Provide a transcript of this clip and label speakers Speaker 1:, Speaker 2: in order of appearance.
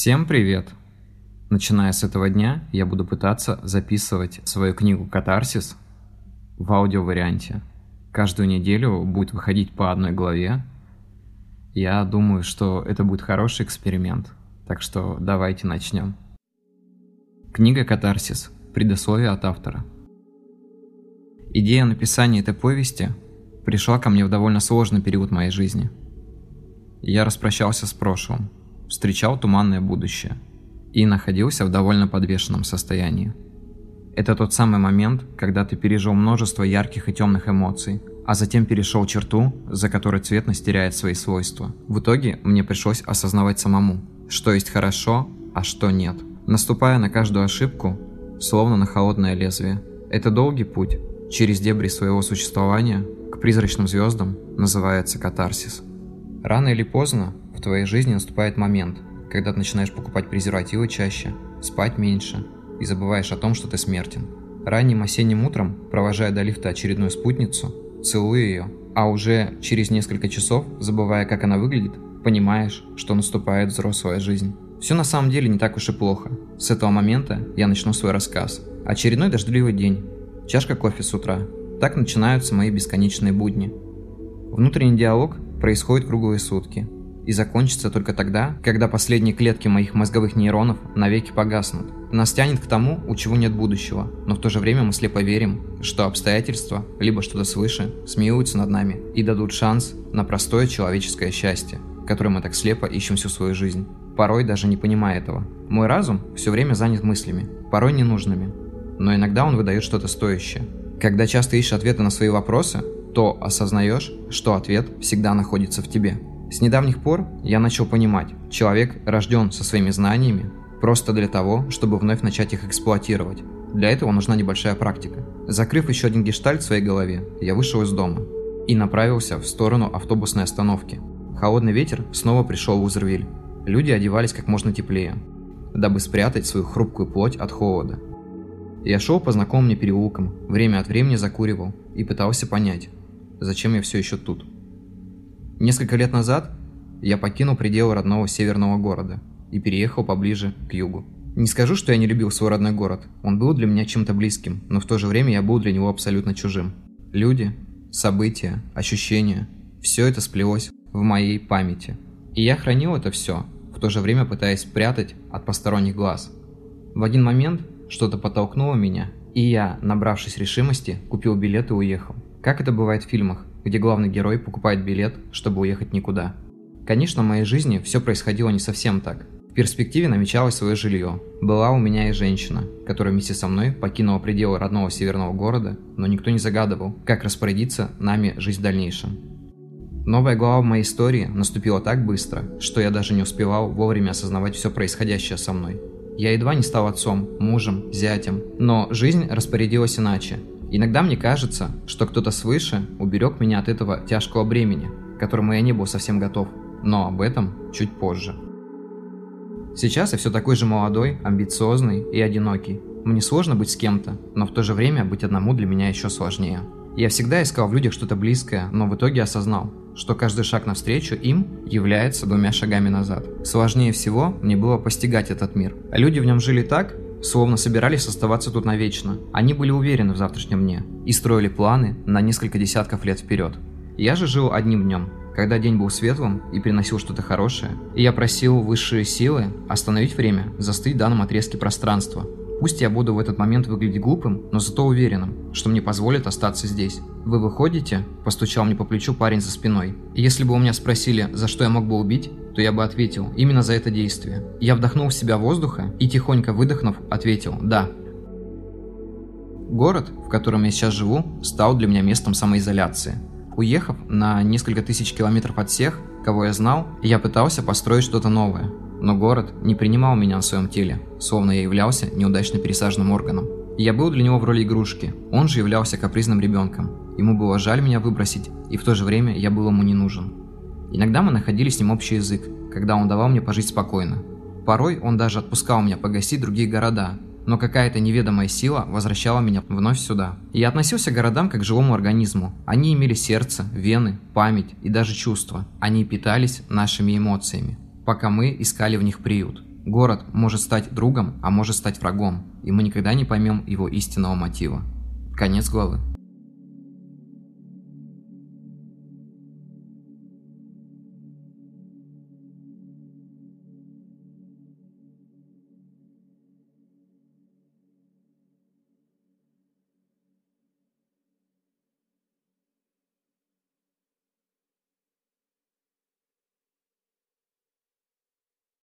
Speaker 1: Всем привет! Начиная с этого дня, я буду пытаться записывать свою книгу «Катарсис» в аудиоварианте. Каждую неделю будет выходить по одной главе. Я думаю, что это будет хороший эксперимент, так что давайте начнем. Книга «Катарсис. Предисловие от автора». Идея написания этой повести пришла ко мне в довольно сложный период моей жизни. Я распрощался с прошлым, встречал туманное будущее и находился в довольно подвешенном состоянии. Это тот самый момент, когда ты пережил множество ярких и темных эмоций, а затем перешел черту, за которой цветность теряет свои свойства. В итоге мне пришлось осознавать самому, что есть хорошо, а что нет. Наступая на каждую ошибку, словно на холодное лезвие. Это долгий путь через дебри своего существования к призрачным звездам называется катарсис. Рано или поздно в твоей жизни наступает момент, когда ты начинаешь покупать презервативы чаще, спать меньше и забываешь о том, что ты смертен. Ранним осенним утром, провожая до лифта очередную спутницу, целуя ее, а уже через несколько часов, забывая, как она выглядит, понимаешь, что наступает взрослая жизнь. Все на самом деле не так уж и плохо. С этого момента я начну свой рассказ. Очередной дождливый день. Чашка кофе с утра. Так начинаются мои бесконечные будни. Внутренний диалог происходит круглые сутки и закончится только тогда, когда последние клетки моих мозговых нейронов навеки погаснут. Нас тянет к тому, у чего нет будущего, но в то же время мы слепо верим, что обстоятельства, либо что-то свыше, смеются над нами и дадут шанс на простое человеческое счастье, которое мы так слепо ищем всю свою жизнь. Порой даже не понимая этого. Мой разум все время занят мыслями, порой ненужными, но иногда он выдает что-то стоящее. Когда часто ищешь ответы на свои вопросы, то осознаешь, что ответ всегда находится в тебе. С недавних пор я начал понимать, человек рожден со своими знаниями просто для того, чтобы вновь начать их эксплуатировать. Для этого нужна небольшая практика. Закрыв еще один гештальт в своей голове, я вышел из дома и направился в сторону автобусной остановки. Холодный ветер снова пришел в Узервиль. Люди одевались как можно теплее, дабы спрятать свою хрупкую плоть от холода. Я шел по знакомым мне переулкам, время от времени закуривал и пытался понять, зачем я все еще тут. Несколько лет назад я покинул пределы родного северного города и переехал поближе к югу. Не скажу, что я не любил свой родной город. Он был для меня чем-то близким, но в то же время я был для него абсолютно чужим. Люди, события, ощущения – все это сплелось в моей памяти. И я хранил это все, в то же время пытаясь спрятать от посторонних глаз. В один момент что-то подтолкнуло меня, и я, набравшись решимости, купил билет и уехал. Как это бывает в фильмах, где главный герой покупает билет, чтобы уехать никуда. Конечно, в моей жизни все происходило не совсем так. В перспективе намечалось свое жилье. Была у меня и женщина, которая вместе со мной покинула пределы родного северного города, но никто не загадывал, как распорядиться нами жизнь в дальнейшем. Новая глава моей истории наступила так быстро, что я даже не успевал вовремя осознавать все происходящее со мной. Я едва не стал отцом, мужем, зятем, но жизнь распорядилась иначе, Иногда мне кажется, что кто-то свыше уберег меня от этого тяжкого бремени, к которому я не был совсем готов, но об этом чуть позже. Сейчас я все такой же молодой, амбициозный и одинокий. Мне сложно быть с кем-то, но в то же время быть одному для меня еще сложнее. Я всегда искал в людях что-то близкое, но в итоге осознал, что каждый шаг навстречу им является двумя шагами назад. Сложнее всего мне было постигать этот мир. Люди в нем жили так, словно собирались оставаться тут навечно. Они были уверены в завтрашнем дне и строили планы на несколько десятков лет вперед. Я же жил одним днем, когда день был светлым и приносил что-то хорошее, и я просил высшие силы остановить время, застыть в данном отрезке пространства, Пусть я буду в этот момент выглядеть глупым, но зато уверенным, что мне позволят остаться здесь. «Вы выходите?» – постучал мне по плечу парень за спиной. И если бы у меня спросили, за что я мог бы убить, то я бы ответил именно за это действие. Я вдохнул в себя воздуха и, тихонько выдохнув, ответил «да». Город, в котором я сейчас живу, стал для меня местом самоизоляции. Уехав на несколько тысяч километров от всех, кого я знал, я пытался построить что-то новое – но город не принимал меня на своем теле, словно я являлся неудачно пересаженным органом. Я был для него в роли игрушки, он же являлся капризным ребенком. Ему было жаль меня выбросить, и в то же время я был ему не нужен. Иногда мы находили с ним общий язык, когда он давал мне пожить спокойно. Порой он даже отпускал меня погостить в другие города, но какая-то неведомая сила возвращала меня вновь сюда. я относился к городам как к живому организму. Они имели сердце, вены, память и даже чувства. Они питались нашими эмоциями пока мы искали в них приют. Город может стать другом, а может стать врагом, и мы никогда не поймем его истинного мотива. Конец главы.